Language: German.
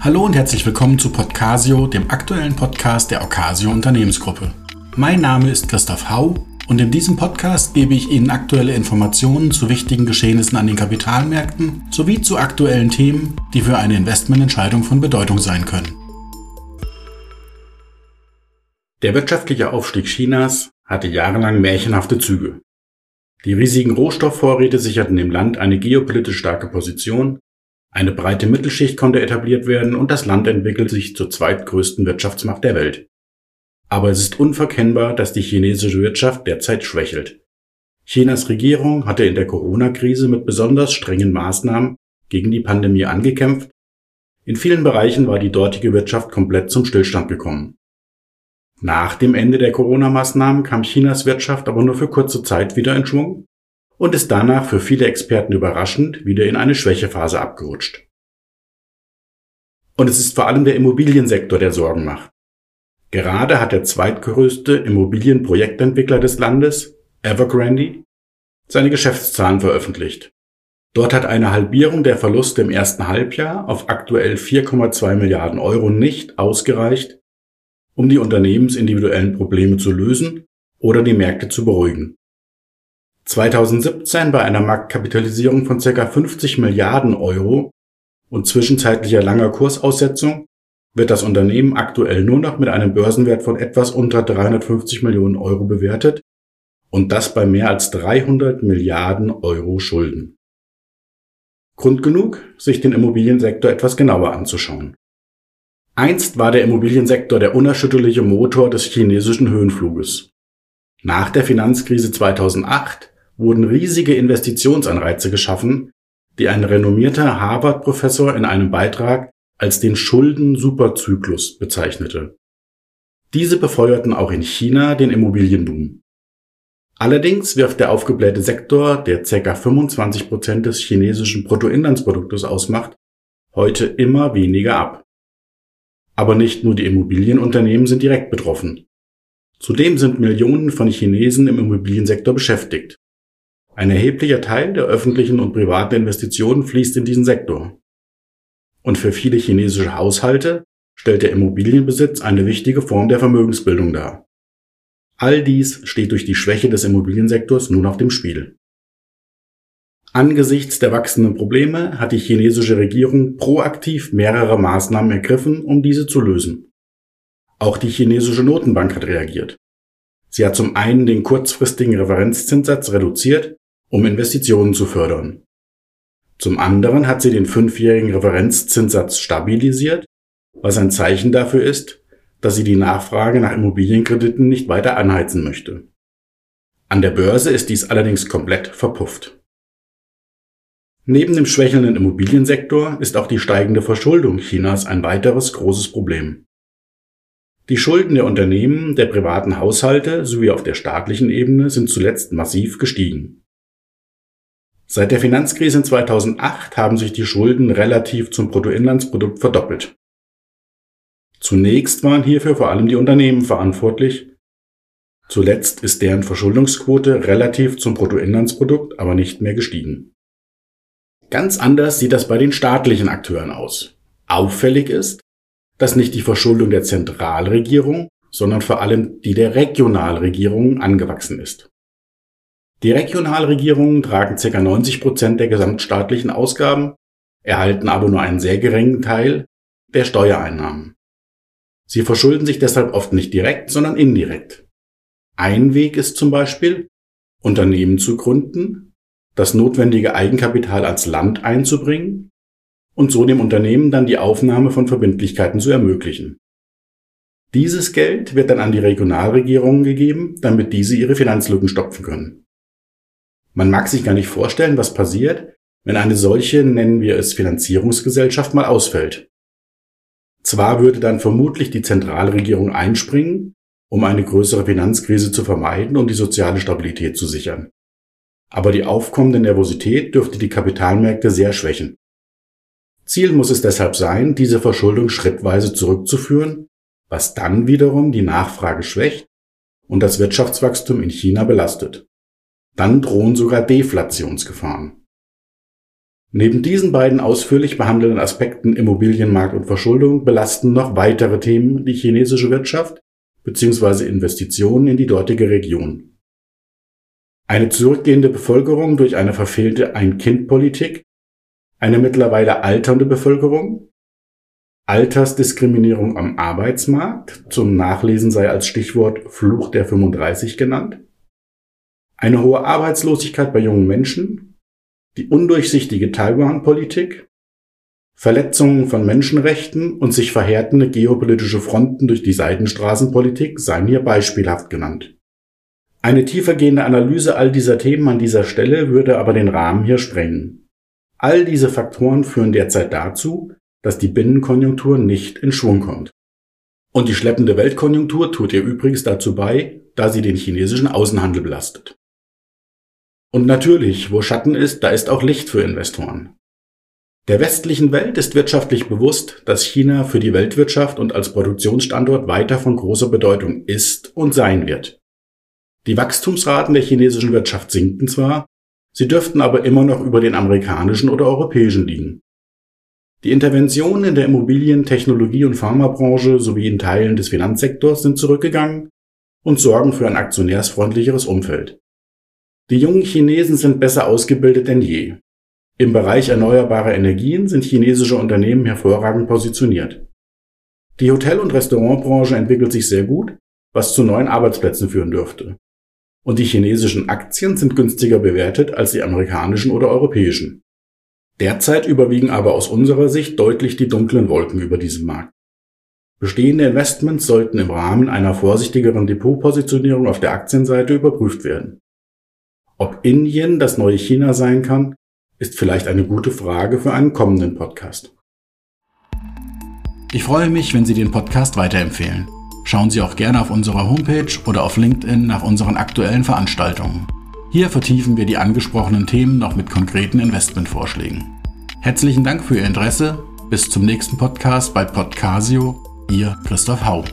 Hallo und herzlich willkommen zu Podcasio, dem aktuellen Podcast der Ocasio Unternehmensgruppe. Mein Name ist Christoph Hau und in diesem Podcast gebe ich Ihnen aktuelle Informationen zu wichtigen Geschehnissen an den Kapitalmärkten sowie zu aktuellen Themen, die für eine Investmententscheidung von Bedeutung sein können. Der wirtschaftliche Aufstieg Chinas hatte jahrelang märchenhafte Züge. Die riesigen Rohstoffvorräte sicherten dem Land eine geopolitisch starke Position, eine breite Mittelschicht konnte etabliert werden und das Land entwickelt sich zur zweitgrößten Wirtschaftsmacht der Welt. Aber es ist unverkennbar, dass die chinesische Wirtschaft derzeit schwächelt. Chinas Regierung hatte in der Corona-Krise mit besonders strengen Maßnahmen gegen die Pandemie angekämpft. In vielen Bereichen war die dortige Wirtschaft komplett zum Stillstand gekommen. Nach dem Ende der Corona-Maßnahmen kam Chinas Wirtschaft aber nur für kurze Zeit wieder in Schwung und ist danach für viele Experten überraschend wieder in eine Schwächephase abgerutscht. Und es ist vor allem der Immobiliensektor, der Sorgen macht. Gerade hat der zweitgrößte Immobilienprojektentwickler des Landes, Evergrande, seine Geschäftszahlen veröffentlicht. Dort hat eine Halbierung der Verluste im ersten Halbjahr auf aktuell 4,2 Milliarden Euro nicht ausgereicht, um die unternehmensindividuellen Probleme zu lösen oder die Märkte zu beruhigen. 2017 bei einer Marktkapitalisierung von ca. 50 Milliarden Euro und zwischenzeitlicher langer Kursaussetzung wird das Unternehmen aktuell nur noch mit einem Börsenwert von etwas unter 350 Millionen Euro bewertet und das bei mehr als 300 Milliarden Euro Schulden. Grund genug, sich den Immobiliensektor etwas genauer anzuschauen. Einst war der Immobiliensektor der unerschütterliche Motor des chinesischen Höhenfluges. Nach der Finanzkrise 2008 wurden riesige Investitionsanreize geschaffen, die ein renommierter Harvard-Professor in einem Beitrag als den Schulden-Superzyklus bezeichnete. Diese befeuerten auch in China den Immobilienboom. Allerdings wirft der aufgeblähte Sektor, der ca. 25 Prozent des chinesischen Bruttoinlandsproduktes ausmacht, heute immer weniger ab. Aber nicht nur die Immobilienunternehmen sind direkt betroffen. Zudem sind Millionen von Chinesen im Immobiliensektor beschäftigt. Ein erheblicher Teil der öffentlichen und privaten Investitionen fließt in diesen Sektor. Und für viele chinesische Haushalte stellt der Immobilienbesitz eine wichtige Form der Vermögensbildung dar. All dies steht durch die Schwäche des Immobiliensektors nun auf dem Spiel. Angesichts der wachsenden Probleme hat die chinesische Regierung proaktiv mehrere Maßnahmen ergriffen, um diese zu lösen. Auch die chinesische Notenbank hat reagiert. Sie hat zum einen den kurzfristigen Referenzzinssatz reduziert um Investitionen zu fördern. Zum anderen hat sie den fünfjährigen Referenzzinssatz stabilisiert, was ein Zeichen dafür ist, dass sie die Nachfrage nach Immobilienkrediten nicht weiter anheizen möchte. An der Börse ist dies allerdings komplett verpufft. Neben dem schwächelnden Immobiliensektor ist auch die steigende Verschuldung Chinas ein weiteres großes Problem. Die Schulden der Unternehmen, der privaten Haushalte sowie auf der staatlichen Ebene sind zuletzt massiv gestiegen. Seit der Finanzkrise in 2008 haben sich die Schulden relativ zum Bruttoinlandsprodukt verdoppelt. Zunächst waren hierfür vor allem die Unternehmen verantwortlich. Zuletzt ist deren Verschuldungsquote relativ zum Bruttoinlandsprodukt aber nicht mehr gestiegen. Ganz anders sieht das bei den staatlichen Akteuren aus. Auffällig ist, dass nicht die Verschuldung der Zentralregierung, sondern vor allem die der Regionalregierungen angewachsen ist. Die Regionalregierungen tragen ca. 90 Prozent der gesamtstaatlichen Ausgaben, erhalten aber nur einen sehr geringen Teil der Steuereinnahmen. Sie verschulden sich deshalb oft nicht direkt, sondern indirekt. Ein Weg ist zum Beispiel, Unternehmen zu gründen, das notwendige Eigenkapital als Land einzubringen und so dem Unternehmen dann die Aufnahme von Verbindlichkeiten zu ermöglichen. Dieses Geld wird dann an die Regionalregierungen gegeben, damit diese ihre Finanzlücken stopfen können. Man mag sich gar nicht vorstellen, was passiert, wenn eine solche, nennen wir es Finanzierungsgesellschaft, mal ausfällt. Zwar würde dann vermutlich die Zentralregierung einspringen, um eine größere Finanzkrise zu vermeiden und die soziale Stabilität zu sichern. Aber die aufkommende Nervosität dürfte die Kapitalmärkte sehr schwächen. Ziel muss es deshalb sein, diese Verschuldung schrittweise zurückzuführen, was dann wiederum die Nachfrage schwächt und das Wirtschaftswachstum in China belastet. Dann drohen sogar Deflationsgefahren. Neben diesen beiden ausführlich behandelten Aspekten Immobilienmarkt und Verschuldung belasten noch weitere Themen die chinesische Wirtschaft bzw. Investitionen in die dortige Region. Eine zurückgehende Bevölkerung durch eine verfehlte Ein-Kind-Politik, eine mittlerweile alternde Bevölkerung, Altersdiskriminierung am Arbeitsmarkt, zum Nachlesen sei als Stichwort Fluch der 35 genannt, eine hohe Arbeitslosigkeit bei jungen Menschen, die undurchsichtige Taiwan-Politik, Verletzungen von Menschenrechten und sich verhärtende geopolitische Fronten durch die Seidenstraßenpolitik seien hier beispielhaft genannt. Eine tiefergehende Analyse all dieser Themen an dieser Stelle würde aber den Rahmen hier sprengen. All diese Faktoren führen derzeit dazu, dass die Binnenkonjunktur nicht in Schwung kommt. Und die schleppende Weltkonjunktur tut ihr übrigens dazu bei, da sie den chinesischen Außenhandel belastet. Und natürlich, wo Schatten ist, da ist auch Licht für Investoren. Der westlichen Welt ist wirtschaftlich bewusst, dass China für die Weltwirtschaft und als Produktionsstandort weiter von großer Bedeutung ist und sein wird. Die Wachstumsraten der chinesischen Wirtschaft sinken zwar, sie dürften aber immer noch über den amerikanischen oder europäischen liegen. Die Interventionen in der Immobilien-, Technologie- und Pharmabranche sowie in Teilen des Finanzsektors sind zurückgegangen und sorgen für ein aktionärsfreundlicheres Umfeld. Die jungen Chinesen sind besser ausgebildet denn je. Im Bereich erneuerbarer Energien sind chinesische Unternehmen hervorragend positioniert. Die Hotel- und Restaurantbranche entwickelt sich sehr gut, was zu neuen Arbeitsplätzen führen dürfte. Und die chinesischen Aktien sind günstiger bewertet als die amerikanischen oder europäischen. Derzeit überwiegen aber aus unserer Sicht deutlich die dunklen Wolken über diesem Markt. Bestehende Investments sollten im Rahmen einer vorsichtigeren Depotpositionierung auf der Aktienseite überprüft werden. Ob Indien das neue China sein kann, ist vielleicht eine gute Frage für einen kommenden Podcast. Ich freue mich, wenn Sie den Podcast weiterempfehlen. Schauen Sie auch gerne auf unserer Homepage oder auf LinkedIn nach unseren aktuellen Veranstaltungen. Hier vertiefen wir die angesprochenen Themen noch mit konkreten Investmentvorschlägen. Herzlichen Dank für Ihr Interesse. Bis zum nächsten Podcast bei Podcasio. Ihr Christoph Hau.